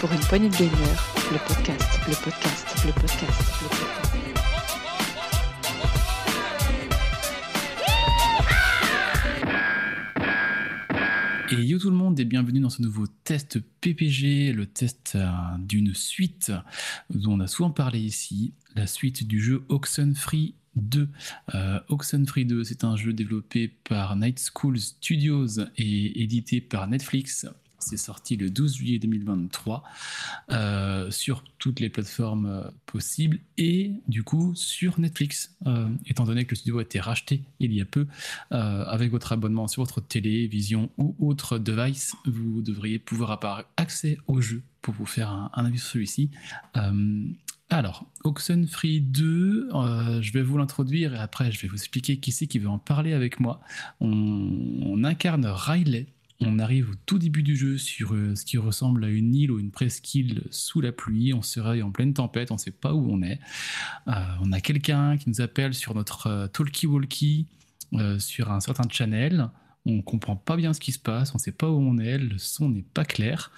Pour une poignée de gagneurs, le podcast, le podcast, le podcast, le podcast. Et yo tout le monde et bienvenue dans ce nouveau test PPG, le test euh, d'une suite dont on a souvent parlé ici, la suite du jeu Oxenfree 2. Euh, Oxenfree 2, c'est un jeu développé par Night School Studios et édité par Netflix. C'est sorti le 12 juillet 2023 euh, sur toutes les plateformes euh, possibles et du coup sur Netflix, euh, étant donné que le studio a été racheté il y a peu. euh, avec votre abonnement sur votre télévision ou autre device, vous devriez pouvoir avoir accès au jeu pour vous faire un, avis sur celui-ci. Alors, Oxenfree 2, euh, je vais vous l'introduire et après je vais vous expliquer qui c'est qui veut en parler avec moi. On incarne Riley. On arrive au tout début du jeu sur euh, ce qui ressemble à une île ou une presqu'île sous la pluie. On se réveille en pleine tempête, on ne sait pas où on est. Euh, on a quelqu'un qui nous appelle sur notre euh, talkie-walkie sur un certain channel. On comprend pas bien ce qui se passe, on sait pas où on est, le son n'est pas clair.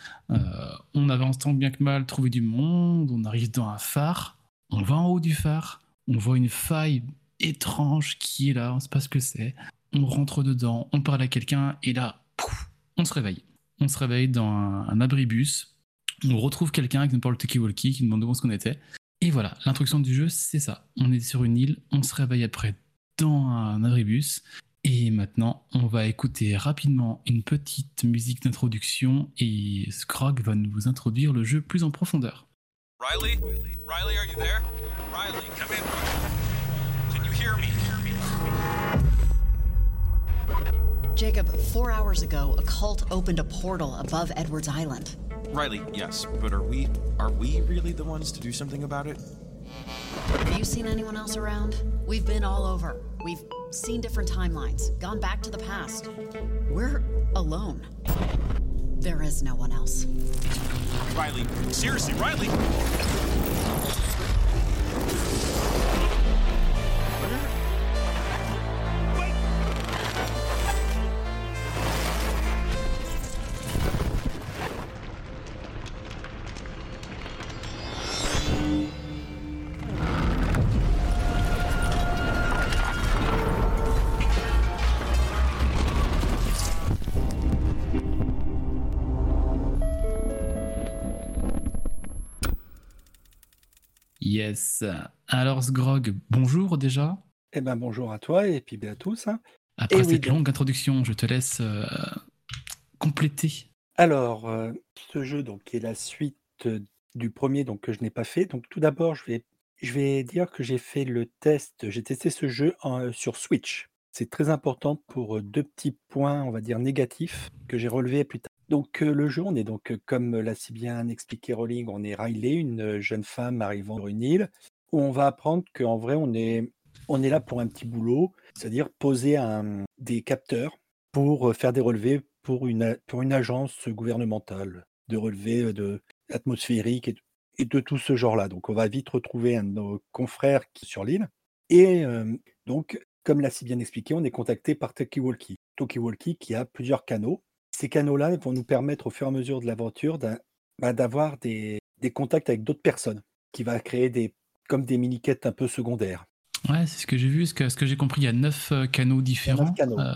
On avance tant bien que mal, trouver du monde, on arrive dans un phare, on va en haut du phare, on voit une faille étrange qui est là, on sait pas ce que c'est. On rentre dedans, on parle à quelqu'un et là, pouf, on se réveille. On se réveille dans un, abribus. On retrouve quelqu'un qui nous parle talkie-walkie, qui nous demande où est-ce qu'on était. Et voilà, l'introduction du jeu, c'est ça. On est sur une île, on se réveille après dans un abribus. Et maintenant, on va écouter rapidement une petite musique d'introduction et Scrog va nous introduire le jeu plus en profondeur. Riley? Riley, are you there? Riley, come in. Can you hear me? Jacob, four hours ago, a cult opened a portal above Edwards Island. Riley, yes, but are we are we really the ones to do something about it? Have you seen anyone else around? We've been all over. We've seen different timelines, gone back to the past. We're alone. There is no one else. Riley, seriously, Riley. Yes. Alors Scrog, bonjour déjà. Eh ben bonjour à toi et puis bien à tous. hein. Après Eh oui, cette donc- longue introduction, je te laisse euh, compléter. Alors, euh, ce jeu donc qui est la suite du premier donc que je n'ai pas fait. Donc tout d'abord, je vais je vais dire que j'ai fait le test, j'ai testé ce jeu en, euh, sur Switch. C'est très important pour deux petits points, on va dire négatifs que j'ai relevés plus tard. Donc le jeu, on est donc comme l'a si bien expliqué Rowling, on est Riley, une jeune femme arrivant sur une île où on va apprendre qu'en vrai on est on est là pour un petit boulot, c'est-à-dire poser des capteurs pour faire des relevés pour une, pour une agence gouvernementale de relevés de atmosphériques et, de- tout ce genre-là. Donc on va vite retrouver un de nos confrères qui sur l'île. Et donc, comme l'a si bien expliqué, on est contacté par Talkie-Walkie. Talkie-Walkie qui a plusieurs canaux. Ces canaux-là vont nous permettre au fur et à mesure de l'aventure bah, d'avoir des, des contacts avec d'autres personnes, qui va créer des, comme des mini-quêtes un peu secondaires. Ouais, c'est ce que j'ai vu. Ce que, ce que j'ai compris, il y a neuf euh, canaux différents. canaux. Euh,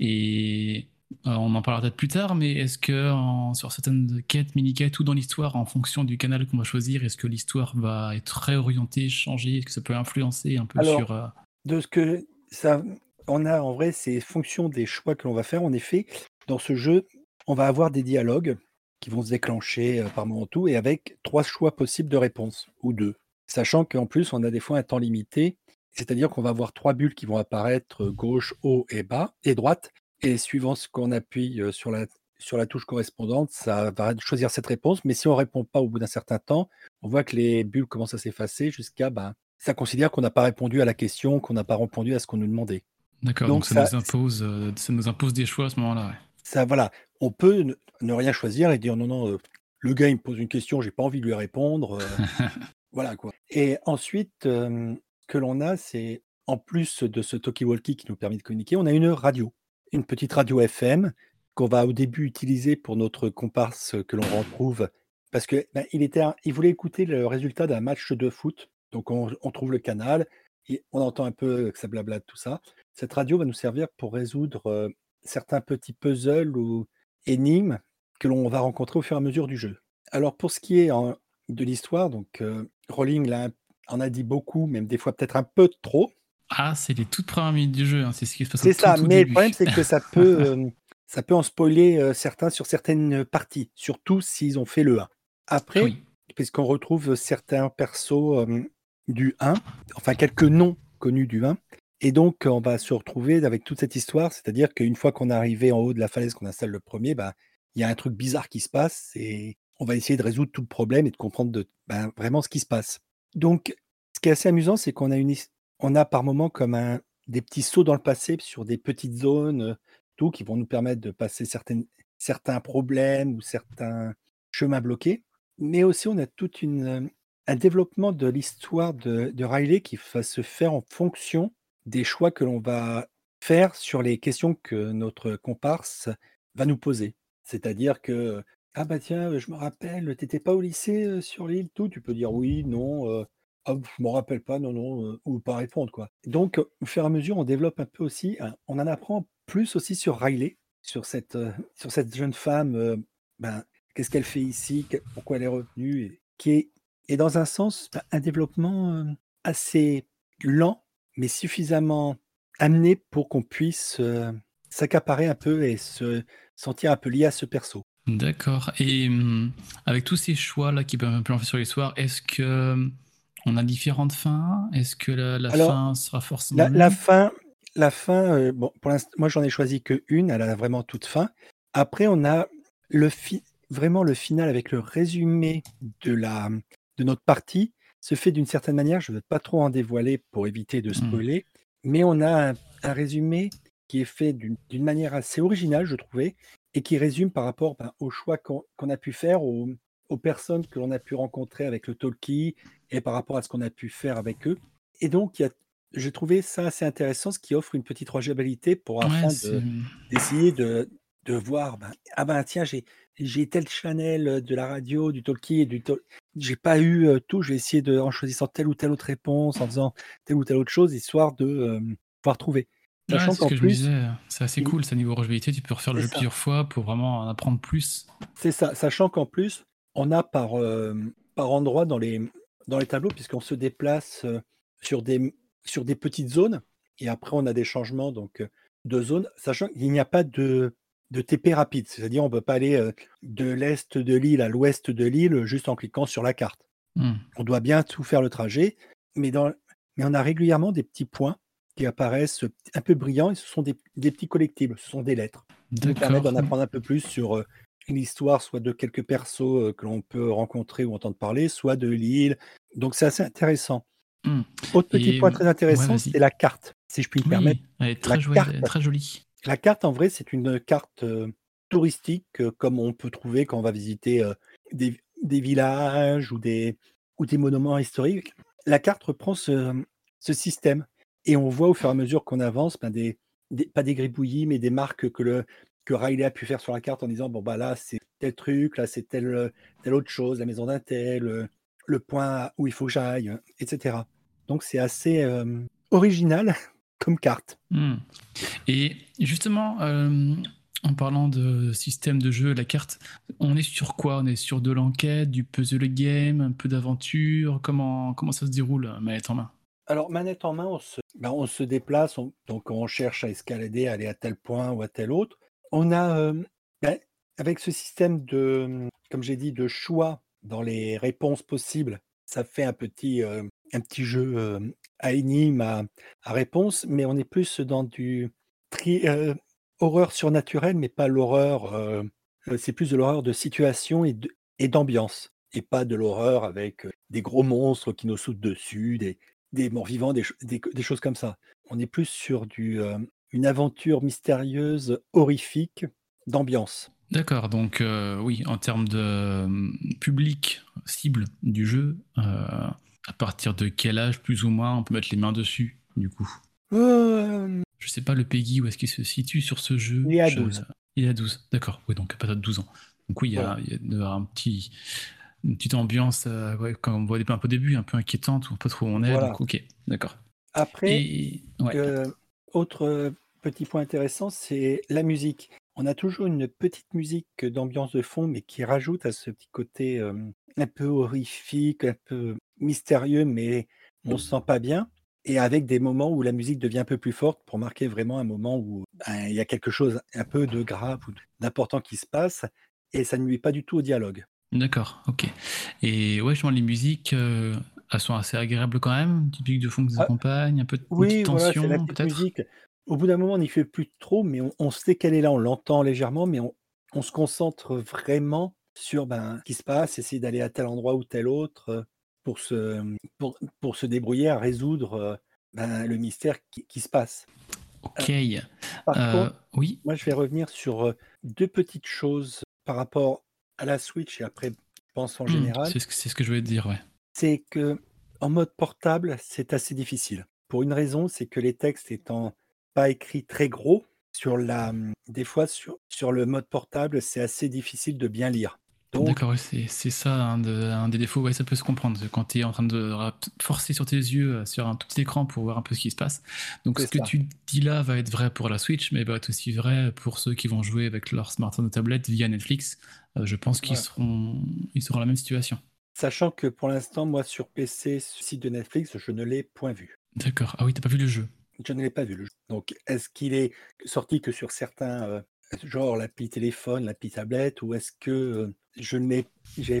et euh, on en parlera peut-être plus tard, mais est-ce que en- sur certaines quêtes, mini-quêtes ou dans l'histoire, en fonction du canal qu'on va choisir, est-ce que l'histoire va être réorientée, changer Est-ce que ça peut influencer un peu Alors, sur. euh, de ce que ça, on a en vrai, c'est fonction des choix que l'on va faire. En effet, dans ce jeu, on va avoir des dialogues qui vont se déclencher euh, par moment tout et avec trois choix possibles de réponse ou deux. Sachant qu'en plus, on a des fois un temps limité, c'est-à-dire qu'on va avoir trois bulles qui vont apparaître euh, gauche, haut et bas et droite. Et suivant ce qu'on appuie euh, sur la, sur la touche correspondante, ça va choisir cette réponse. Mais si on répond pas au bout d'un certain temps, on voit que les bulles commencent à s'effacer jusqu'à ben, ça considère qu'on n'a pas répondu à la question, qu'on n'a pas répondu à ce qu'on nous demandait. D'accord, donc, donc ça, ça- nous impose, euh, ça nous impose des choix à ce moment-là. ouais. Ça, voilà, on peut ne, ne rien choisir et dire non, non, euh, le gars il me pose une question, j'ai pas envie de lui répondre. euh, voilà quoi. Et ensuite, euh, ce que l'on a, c'est en plus de ce talkie-walkie qui nous permet de communiquer, on a une radio, une petite radio FM qu'on va au début utiliser pour notre comparse que l'on retrouve parce que ben, il, était, il voulait écouter le résultat d'un match de foot. Donc on, on trouve le canal, et on entend un peu que ça blablate, tout ça. Cette radio va nous servir pour résoudre certains petits puzzles ou énigmes que l'on va rencontrer au fur et à mesure du jeu. Alors pour ce qui est en- de l'histoire, donc euh, Rowling là, en a dit beaucoup, même des fois peut-être un peu trop. Ah, c'est les toutes premières minutes du jeu, hein, c'est ce qui se passe C'est ça, tout mais le problème c'est que ça peut, euh, ça peut en spoiler euh, certains sur certaines parties, surtout s'ils ont fait le 1. Après, Oui. puisqu'on retrouve certains persos du 1, enfin quelques noms connus du 1, et donc on va se retrouver avec toute cette histoire, c'est-à-dire qu'une fois qu'on est arrivé en haut de la falaise, qu'on installe le premier, bah, il y a un truc bizarre qui se passe et on va essayer de résoudre tout le problème et de comprendre de, ben, vraiment ce qui se passe. Donc, ce qui est assez amusant, c'est qu'on a, une, on a par moments comme un, des petits sauts dans le passé sur des petites zones, euh, tout, qui vont nous permettre de passer certaines, certains problèmes ou certains chemins bloqués. Mais aussi, on a toute une, euh, un développement de l'histoire de Riley qui va se faire en fonction des choix que l'on va faire sur les questions que notre comparse va nous poser. C'est-à-dire que, ah bah tiens, je me rappelle, t'étais pas au lycée euh, sur l'île, tout, tu peux dire oui, non, euh, ah, je me rappelle pas, non, non, euh, ou pas répondre, quoi. Donc, au fur et à mesure, on développe un peu aussi, on en apprend plus aussi sur Riley, sur cette, euh, sur cette jeune femme, euh, ben, qu'est-ce qu'elle fait ici, pourquoi elle est retenue, et, qui est, et dans un sens, ben, un développement assez lent, mais suffisamment amené pour qu'on puisse euh, s'accaparer un peu et se sentir un peu lié à ce perso. D'accord. Et hum, avec tous ces choix-là qui peuvent influer sur l'histoire, est-ce que hum, on a différentes fins? Est-ce que la, la Alors, fin sera forcément La, la fin, la fin euh, bon, pour l'instant, moi j'en ai choisi que une, elle a vraiment toute fin. Après, on a le fi- vraiment le final avec le résumé de, la, de notre partie se fait d'une certaine manière. Je ne veux pas trop en dévoiler pour éviter de Hmm. spoiler, mais on a un, un résumé qui est fait d'une manière assez originale, je trouvais, et qui résume par rapport ben, aux choix qu'on a pu faire, aux, aux personnes que l'on a pu rencontrer avec le talkie et par rapport à ce qu'on a pu faire avec eux. Et donc, il y a j'ai trouvé ça assez intéressant, ce qui offre une petite rejouabilité pour afin Ouais, d'essayer de, de voir, ben, ah ben tiens, j'ai, j'ai tel channel de la radio, du talkie, et du talk... j'ai pas eu euh, tout, je vais essayer de, en choisissant telle ou telle autre réponse, en faisant telle ou telle autre chose, histoire de euh, pouvoir trouver. Ouais, Sachant c'est ce qu'en que je plus, disais, c'est assez il- cool, ça niveau rejouabilité, tu peux refaire le jeu ça. plusieurs fois pour vraiment en apprendre plus. C'est ça, sachant qu'en plus, on a par, euh, par endroit dans les, dans les tableaux, puisqu'on se déplace sur, des, sur des petites zones, et après on a des changements donc, de zones, sachant qu'il n'y a pas de, de TP rapide, c'est-à-dire on ne peut pas aller euh, de l'est de l'île à l'ouest de l'île juste en cliquant sur la carte. Hmm. On doit bien tout faire le trajet, mais, dans, mais on a régulièrement des petits points qui apparaissent un peu brillants, et ce sont des, des petits collectibles, ce sont des lettres permettent D'accord. d'en apprendre un peu plus sur euh, l'histoire, soit de quelques persos euh, que l'on peut rencontrer ou entendre parler, soit de l'île. Donc c'est assez intéressant. Hmm. Autre petit Et, point très intéressant, c'est la carte, si je puis me permettre. Elle est très, La carte. très jolie. La carte, en vrai, c'est une carte touristique, comme on peut trouver quand on va visiter des, villages ou des, monuments historiques. La carte reprend ce, système. Et on voit au fur et à mesure qu'on avance, ben, pas des gribouillis, mais des marques que, le, Riley a pu faire sur la carte en disant bon, bah là, c'est tel truc, là, c'est telle, telle autre chose, la maison d'un tel, le point où il faut que j'aille, etc. Donc, c'est assez original comme carte. Hmm. Et justement, euh, en parlant de système de jeu, la carte, on est sur quoi? On est sur de l'enquête, du puzzle game, un peu d'aventure? Comment, comment ça se déroule, manette en main? Alors, manette en main, on se, ben, on se déplace, on- donc on cherche à escalader, à aller à tel point ou à tel autre. On a, euh, ben, avec ce système de, comme j'ai dit, de choix dans les réponses possibles, ça fait un petit, euh, un petit jeu euh, à énigme, à, à réponse, mais on est plus dans du euh, horreur surnaturelle, mais pas l'horreur, euh, euh, c'est plus de l'horreur de situation et d'ambiance, et pas de l'horreur avec des gros monstres qui nous sautent dessus, des, morts vivants, des, cho- des, des choses comme ça. On est plus sur une aventure mystérieuse, horrifique, d'ambiance. D'accord, donc oui, en termes de euh, public cible du jeu, à partir de quel âge, plus ou moins, on peut mettre les mains dessus, du coup? Euh, Je sais pas le Peggy où est-ce qu'il se situe sur ce jeu? Il est à Je- 12. Il est à 12, d'accord. Oui, donc pas de 12 ans. Donc oui, il y a, Voilà. il y a un petit, une petite ambiance, euh, ouais, comme on voit un peu au début, un peu inquiétante, ou pas trop où on est. Voilà. Donc, ok, d'accord. Après, Et ouais. euh, autre euh, petit point intéressant, c'est la musique. On a toujours une petite musique d'ambiance de fond, mais qui rajoute à ce petit côté euh, un peu horrifique, un peu mystérieux, mais on se sent pas bien. Et avec des moments où la musique devient un peu plus forte pour marquer vraiment un moment où ben, il y a quelque chose un peu de grave ou d'important qui se passe, et ça ne nuit pas du tout au dialogue. D'accord, ok. Et ouais, justement, les musiques, euh, elles sont assez agréables quand même. Typique de fond qui vous Ah, accompagne, un peu de Oui, voilà, tension, petite peut-être? Au bout d'un moment, on n'y fait plus trop, mais on, on sait qu'elle est là, on l'entend légèrement, mais on, on se concentre vraiment sur ben, ce qui se passe, essayer d'aller à tel endroit ou tel autre euh, pour se, pour, pour se débrouiller à résoudre euh, ben, le mystère qui, qui se passe. Ok. Par Euh, contre, oui, moi, je vais revenir sur euh, deux petites choses par rapport à la Switch et après, je pense en hmm, général. c'est ce, que- c'est ce que je voulais te dire, ouais. c'est que en mode portable, c'est assez difficile. Pour une raison, c'est que les textes étant pas écrits très gros, sur la, des fois sur, sur le mode portable, c'est assez difficile de bien lire. D'accord, c'est ça un, de- un des défauts, ouais, ça peut se comprendre. Quand tu es en train de forcer sur tes yeux, euh, sur un tout petit écran pour voir un peu ce qui se passe. Donc ce que tu dis là va être vrai pour la Switch, mais va être aussi vrai pour ceux qui vont jouer avec leur smartphone ou tablette via Netflix. Euh, je pense qu'ils seront, ils seront dans la même situation. sachant que pour l'instant, moi sur PC, ce site de Netflix, je ne l'ai point vu. D'accord. Ah oui, t'as pas vu le jeu. Je ne l'ai pas vu le jeu. Donc, est-ce qu'il est sorti que sur certains, euh, genre l'appli téléphone, l'appli tablette, ou est-ce que je n'ai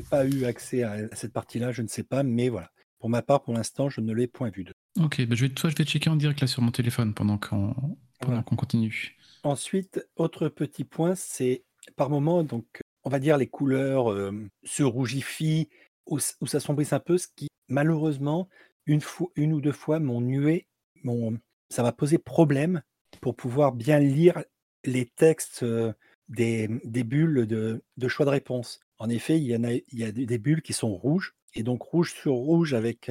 pas eu accès à, cette partie-là Je ne sais pas, mais voilà. Pour ma part, pour l'instant, je ne l'ai point vu. Ok, bah je vais, toi je vais checker en direct là sur mon téléphone pendant qu'on Voilà. qu'on continue. Ensuite, autre petit point, c'est par moment, donc, on va dire les couleurs euh, se rougifient ou, ou s'assombrissent un peu, ce qui malheureusement, une, fois, une ou deux fois, m'ont nué, m'ont- ça m'a posé problème pour pouvoir bien lire les textes des, des bulles de, de choix de réponse. En effet, il y, en a, il y a des bulles qui sont rouges, et donc rouge sur rouge avec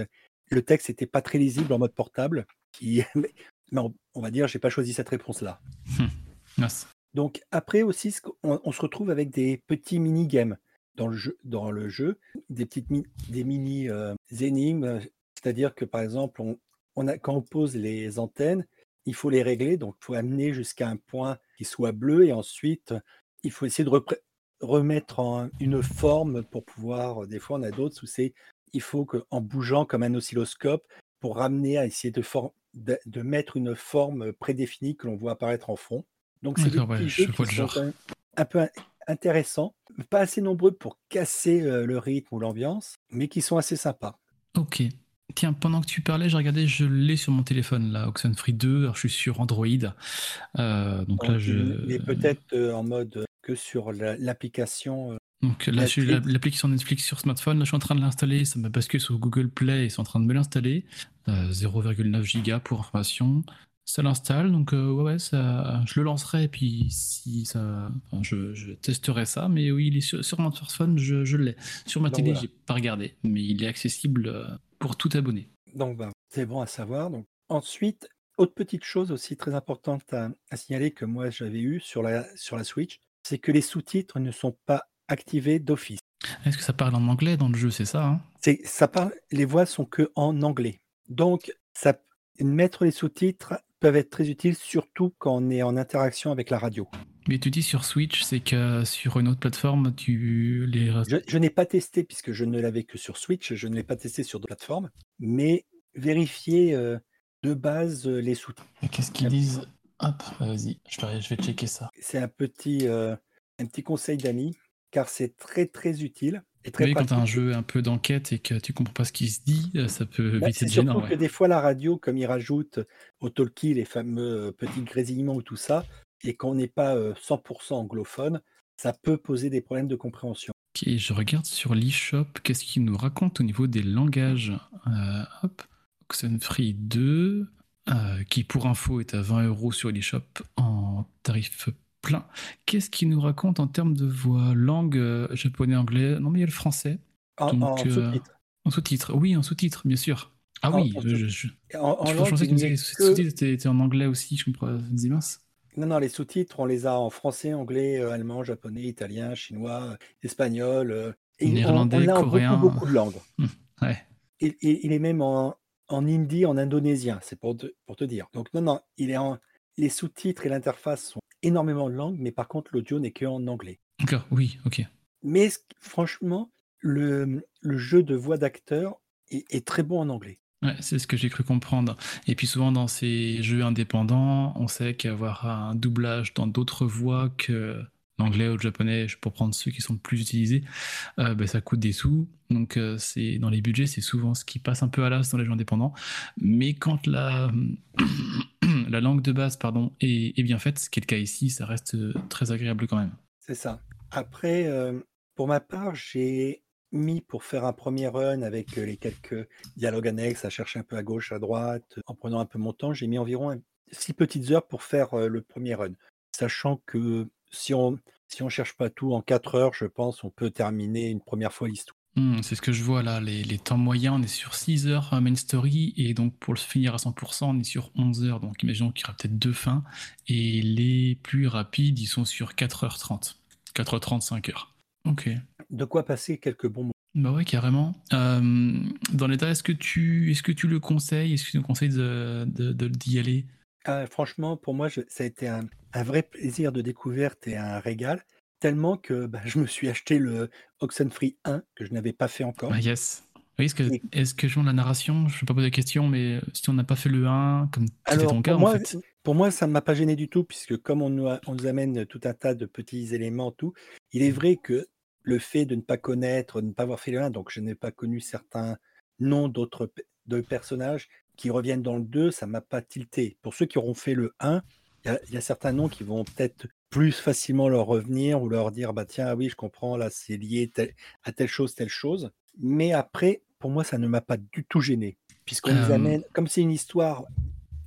le texte n'était pas très lisible en mode portable. Qui, mais on, va dire, j'ai pas choisi cette réponse-là. Mince. Donc après aussi, on, on se retrouve avec des petits mini-games dans le jeu, dans le jeu des petites mi- des mini euh, énigmes. C'est-à-dire que par exemple, on, on a, quand on pose les antennes, il faut les régler, donc il faut amener jusqu'à un point qui soit bleu et ensuite il faut essayer de remettre en une forme pour pouvoir. Des fois, on a d'autres où c'est il faut que en bougeant comme un oscilloscope pour ramener à essayer de, for- de, de mettre une forme prédéfinie que l'on voit apparaître en fond. Donc c'est des ouais, qui sont un peu in- intéressants, pas assez nombreux pour casser euh, le rythme ou l'ambiance, mais qui sont assez sympas. Ok. Tiens, pendant que tu parlais, j'ai regardé, je l'ai sur mon téléphone là, Oxenfree 2. Alors je suis sur Android. Euh, donc là, je. il est peut-être euh, en mode euh, que sur la- l'application. euh, Donc là, l'application Netflix sur smartphone. Là, je suis en train de l'installer. Ça m'a basculé sur Google Play et c'est en train de me l'installer. Euh, 0,9 giga pour information. Ça l'installe. Donc, euh, ouais, ouais, ça, je le lancerai. Et puis, si ça. enfin, je, je testerai ça. Mais oui, il est sur, sur mon smartphone, je, je l'ai. Sur ma Donc, télé, voilà. j'ai pas regardé. Mais il est accessible pour tout abonné. Donc, ben, c'est bon à savoir. Donc, ensuite, autre petite chose aussi très importante à, à signaler que moi j'avais eu sur la, sur la Switch, c'est que les sous-titres ne sont pas activés d'office. Est-ce que ça parle en anglais dans le jeu? C'est ça hein? C'est, ça parle, les voix sont que en anglais. Donc, ça, mettre les sous-titres peuvent être très utiles, surtout quand on est en interaction avec la radio. Mais tu dis sur Switch, c'est que sur une autre plateforme, tu les. Je, je n'ai pas testé puisque je ne l'avais que sur Switch, je ne l'ai pas testé sur d'autres plateformes, mais vérifier euh, de base euh, les sous-titres. Et Qu'est-ce qu'ils disent? Hop, vas-y, je vais, je vais checker ça. C'est un petit, euh, un petit conseil d'amis, car c'est très très utile très Oui, quand tu as un jeu un peu d'enquête et que tu comprends pas ce qui se dit, euh, ça peut Bah, vite c'est être surtout gênant. que ouais. des fois la radio, comme ils rajoutent au talkie les fameux euh, petits grésillements ou tout ça, et qu'on n'est pas euh, 100% anglophone, ça peut poser des problèmes de compréhension. Ok, je regarde sur l'eShop, qu'est-ce qu'il nous raconte au niveau des langages? Euh, Hop, Oxenfree 2, euh, qui pour info est à 20 euros sur l'eShop en tarif plein. Qu'est-ce qu'il nous raconte en termes de voix? Langue euh, japonais, anglais? Non, mais il y a le français. En, en euh, sous-titres. En sous-titres, oui, en sous-titres, bien sûr. Ah En- oui, en je, sous- je, je- En, je pensais que les sous-titres étaient, étaient en anglais aussi, je comprends. Dis mince. Non, non, les sous-titres, on les a en français, anglais, euh, allemand, japonais, italien, chinois, euh, espagnol, euh, Et on- Néerlandais, on en coréen. beaucoup, beaucoup de langues. Ouais. Il est même en, en hindi, en indonésien, c'est pour te, pour te dire. Donc non, non, il est en, les sous-titres et l'interface sont énormément de langues, mais par contre l'audio n'est qu'en anglais. D'accord, oui, ok. Mais franchement, le, le jeu de voix d'acteur est, est très bon en anglais. Ouais, c'est ce que j'ai cru comprendre. Et puis souvent dans ces jeux indépendants, on sait qu'avoir un doublage dans d'autres voix que l'anglais ou le japonais, pour prendre ceux qui sont le plus utilisés, euh, ben, ça coûte des sous. Donc euh, c'est dans les budgets, c'est souvent ce qui passe un peu à l'as dans les jeux indépendants. Mais quand la, la langue de base pardon, est, bien faite, ce qui est le cas ici, ça reste euh, très agréable quand même. C'est ça. Après, pour ma part, j'ai mis pour faire un premier run avec les quelques dialogues annexes, à chercher un peu à gauche, à droite, en prenant un peu mon temps, j'ai mis environ six petites heures pour faire le premier run. Sachant que si on si on cherche pas tout en quatre heures, je pense on peut terminer une première fois l'histoire. Hmm, c'est ce que je vois là, les, les temps moyens, on est sur 6 heures euh, main story, et donc pour le finir à 100%, on est sur 11 heures, donc imaginons qu'il y aura peut-être deux fins, et les plus rapides, ils sont sur 4h30, 4h30, 5 heures. Ok. De quoi passer quelques bons moments. Bah ouais, carrément. Euh, dans l'état, est-ce que tu, est-ce que tu le conseilles Est-ce que tu nous conseilles de, de- de- d'y aller? Ah, franchement, pour moi, je- ça a été un, un vrai plaisir de découverte et un régal, tellement que bah, je me suis acheté le Oxenfree 1 que je n'avais pas fait encore. Ah yes. Oui, est-ce que, Et- est-ce que je la narration Je ne vais pas poser la question, mais si on n'a pas fait le 1, comme c'était Alors, ton cas pour en moi, fait. pour moi, ça ne m'a pas gêné du tout, puisque comme on nous, a- on nous amène tout un tas de petits éléments, tout, il est vrai que le fait de ne pas connaître, de ne pas avoir fait le 1, donc je n'ai pas connu certains noms d'autres pe- de personnages qui reviennent dans le 2, ça m'a pas tilté. Pour ceux qui auront fait le 1, il y a- il y, a certains noms qui vont peut-être plus facilement leur revenir ou leur dire bah tiens ah oui je comprends là c'est lié tel- à telle chose telle chose mais après pour moi ça ne m'a pas du tout gêné puisqu'on nous Euh, amène comme c'est une histoire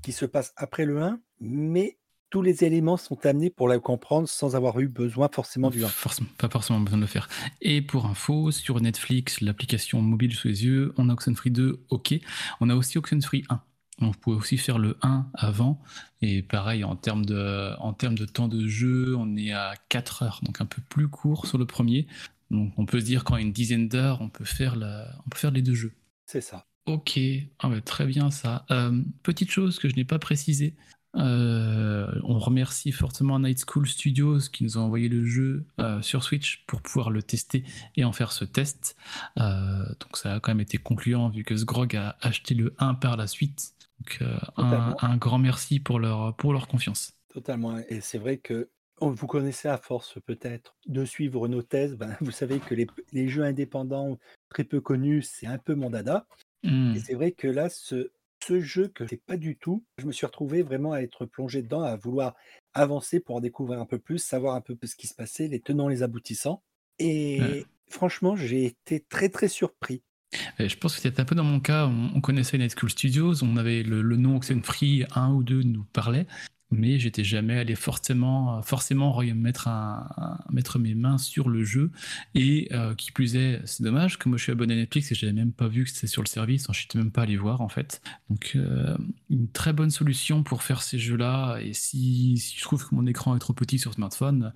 qui se passe après le 1 mais tous les éléments sont amenés pour la comprendre sans avoir eu besoin forcément du 1 Forcément, pas forcément besoin de le faire. Et pour info, sur Netflix, l'application mobile sous les yeux, on a Oxenfree 2, ok. On a aussi Oxenfree 1. Donc, vous pouvez aussi faire le 1 avant. Et pareil, en termes de, en termes de temps de jeu, on est à 4 heures, donc un peu plus court sur le premier. Donc on peut se dire qu'en une dizaine d'heures, on, peut faire la- on peut faire les deux jeux. c'est ça Ok, ah ouais, très bien ça. Euh, petite chose que je n'ai pas précisée, euh, on remercie fortement Night School Studios qui nous a envoyé le jeu euh, sur Switch pour pouvoir le tester et en faire ce test. Euh, donc ça a quand même été concluant vu que Sgrog a acheté le 1 par la suite. Donc un, grand merci pour leur, pour leur confiance. Totalement. Et c'est vrai que oh, vous connaissez à force peut-être de suivre nos thèses. Ben, vous savez que les, les jeux indépendants très peu connus, c'est un peu mon dada. Hmm. Et c'est vrai que là, ce, ce jeu que je sais pas du tout, je me suis retrouvé vraiment à être plongé dedans, à vouloir avancer pour en découvrir un peu plus, savoir un peu ce qui se passait, les tenants, les aboutissants. Et Ouais. franchement, j'ai été très très surpris. Je pense que c'était un peu dans mon cas, on, on connaissait Night School Studios, on avait le, le nom Oxenfree, un ou deux nous parlaient, mais j'étais jamais allé forcément, forcément re- mettre, un, un- mettre mes mains sur le jeu. Et euh, qui plus est, c'est dommage que moi je suis abonné à Netflix et j'avais même pas vu que c'était sur le service, je n'étais même pas allé voir en fait. Donc euh, une très bonne solution pour faire ces jeux-là. Et si, si je trouve que mon écran est trop petit sur smartphone,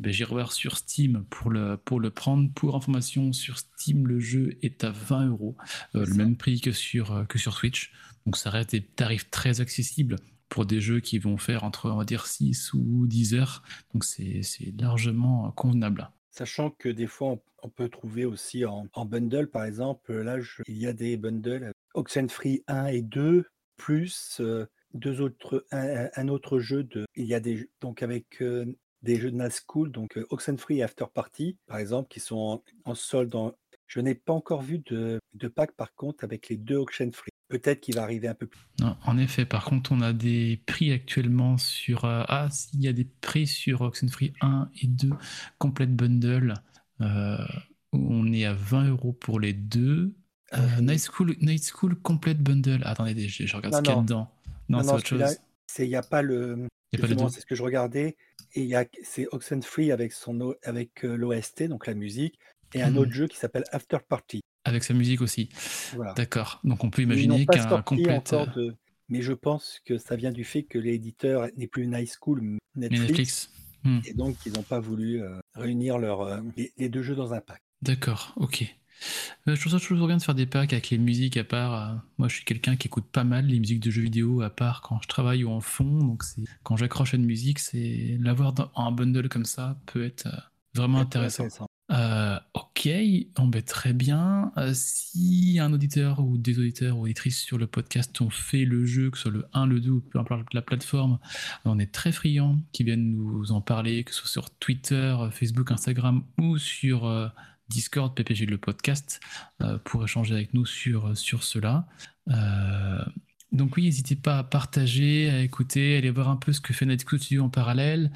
ben, j'irai voir sur Steam pour le, pour le prendre. Pour information, sur Steam, le jeu est à 20 euros, euh, le ça. même prix que sur, euh, que sur Switch. Donc ça reste des tarifs très accessibles pour des jeux qui vont faire entre, on va dire, 6 ou 10 heures. Donc c'est largement convenable. Sachant que des fois, on, peut trouver aussi en, bundle, par exemple, là, je- il y a des bundles Oxenfree 1 et 2, plus euh, deux autres, un, autre jeu de. Il y a des donc avec euh, des jeux de School, donc euh, Oxenfree et After Party, par exemple, qui sont en, en solde. Je n'ai pas encore vu de, de pack, par contre, avec les deux Oxenfree. Peut-être qu'il va arriver un peu plus. Non, en effet, par contre, on a des prix actuellement sur. euh, ah, s'il y a des prix sur Oxenfree 1 et 2, Complete Bundle, euh, où on est à 20 euros pour les deux. Euh, Euh, Night, School, Night School Complete Bundle. Attendez, je, je regarde Non, ce qu'il y a dedans. Non, Non, c'est autre chose. Il n'y a pas le. C'est ce que je regardais. Et il y a, c'est Oxenfree avec son avec euh, l'OST, donc la musique, et un Mhm. autre jeu qui s'appelle After Party. Avec sa musique aussi. Voilà. D'accord. Donc on peut imaginer qu'un complète. euh, de. Mais je pense que ça vient du fait que l'éditeur n'est plus Night School, mais mais Netflix. Hmm. et donc ils n'ont pas voulu euh, réunir leur, euh, les, les deux jeux dans un pack. D'accord, ok. Euh, je trouve ça toujours bien de faire des packs avec les musiques à part. moi, je suis quelqu'un qui écoute pas mal les musiques de jeux vidéo à part quand je travaille ou en fond. Donc, c'est quand j'accroche à une musique, c'est l'avoir dans un bundle comme ça peut être vraiment intéressant. Euh, ok, très bien. Euh, si un auditeur ou des auditeurs ou auditrices sur le podcast ont fait le jeu, que ce soit le 1, le 2 ou peu importe la plateforme, on est très friands qui viennent nous en parler, que ce soit sur Twitter, Facebook, Instagram ou sur euh, Discord, PPG le podcast, pour échanger avec nous sur, sur cela. Donc oui, n'hésitez pas à partager, à écouter, à aller voir un peu ce que fait Netflix Studio en parallèle.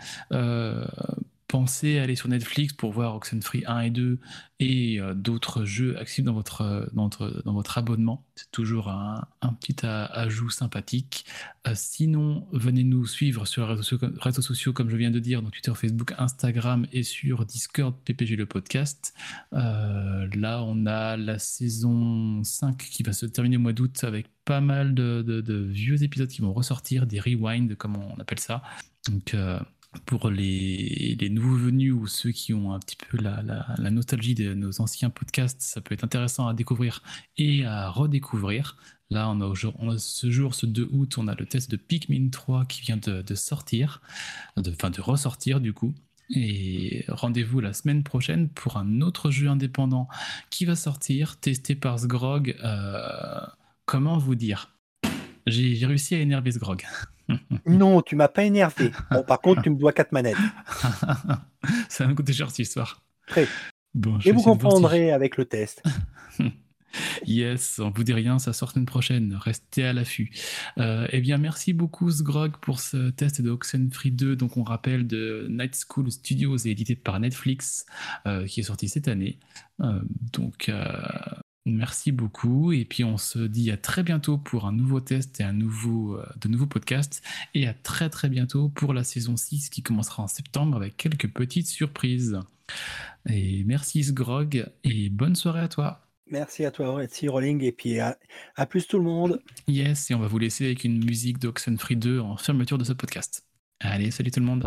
Pensez à aller sur Netflix pour voir Oxenfree 1 et 2 et euh, d'autres jeux accessibles dans votre, euh, dans votre, dans votre abonnement. C'est toujours un, petit ajout sympathique. Euh, sinon, venez nous suivre sur les réseaux sociaux, comme- je viens de dire, donc Twitter, Facebook, Instagram et sur Discord PPG le podcast. Là, on a la saison 5 qui va se terminer au mois d'août avec pas mal de, de- vieux épisodes qui vont ressortir, des rewinds, comme on appelle ça. Donc, pour les, nouveaux venus ou ceux qui ont un petit peu la, nostalgie de nos anciens podcasts, ça peut être intéressant à découvrir et à redécouvrir. Là, on a, on ce jour, ce 2 août, on a le test de Pikmin 3 qui vient de, sortir, enfin de, ressortir du coup. Et rendez-vous la semaine prochaine pour un autre jeu indépendant qui va sortir, testé par Sgrog. Euh, comment vous dire? J'ai réussi à énerver Sgrog. Non, tu m'as pas énervé. Bon, par contre, tu me dois quatre manettes. Ça va me coûter cher cette histoire. Très. Bon, je Et vous si- comprendrez avec le test. Yes, on vous dit rien, ça sort semaine prochaine. Restez à l'affût. Euh, eh bien, merci beaucoup Sgrog pour ce test de Oxenfree 2. Donc, on rappelle de Night School Studios et édité par Netflix, euh, qui est sorti cette année. Euh, donc, merci beaucoup. Et puis, on se dit à très bientôt pour un nouveau test et un nouveau, euh, de nouveaux podcasts. Et à très très bientôt pour la saison 6 qui commencera en septembre avec quelques petites surprises. Et merci Sgrog et bonne soirée à toi. Merci à toi, Etsy Rolling, et puis à, à plus tout le monde. Yes, et on va vous laisser avec une musique d'Oxenfree 2 en fermeture de ce podcast. Allez, salut tout le monde.